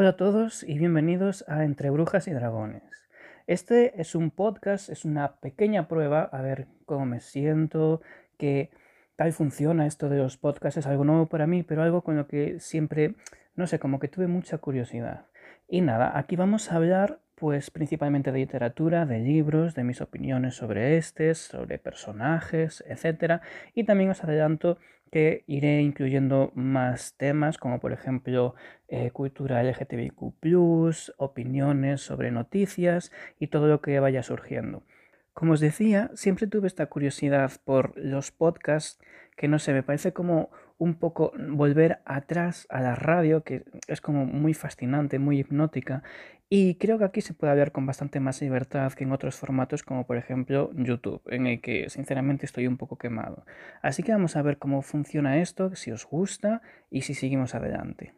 Hola a todos y bienvenidos a Entre Brujas y Dragones. Este es un podcast, es una pequeña prueba a ver cómo me siento, qué tal funciona esto de los podcasts. Es algo nuevo para mí, pero algo con lo que siempre, no sé, como que tuve mucha curiosidad. Y nada, aquí vamos a hablar pues principalmente de literatura, de libros, de mis opiniones sobre estos, sobre personajes, etc. Y también os adelanto que iré incluyendo más temas como por ejemplo eh, cultura LGTBIQ, opiniones sobre noticias y todo lo que vaya surgiendo. Como os decía, siempre tuve esta curiosidad por los podcasts que no sé, me parece como un poco volver atrás a la radio, que es como muy fascinante, muy hipnótica, y creo que aquí se puede hablar con bastante más libertad que en otros formatos como por ejemplo YouTube, en el que sinceramente estoy un poco quemado. Así que vamos a ver cómo funciona esto, si os gusta y si seguimos adelante.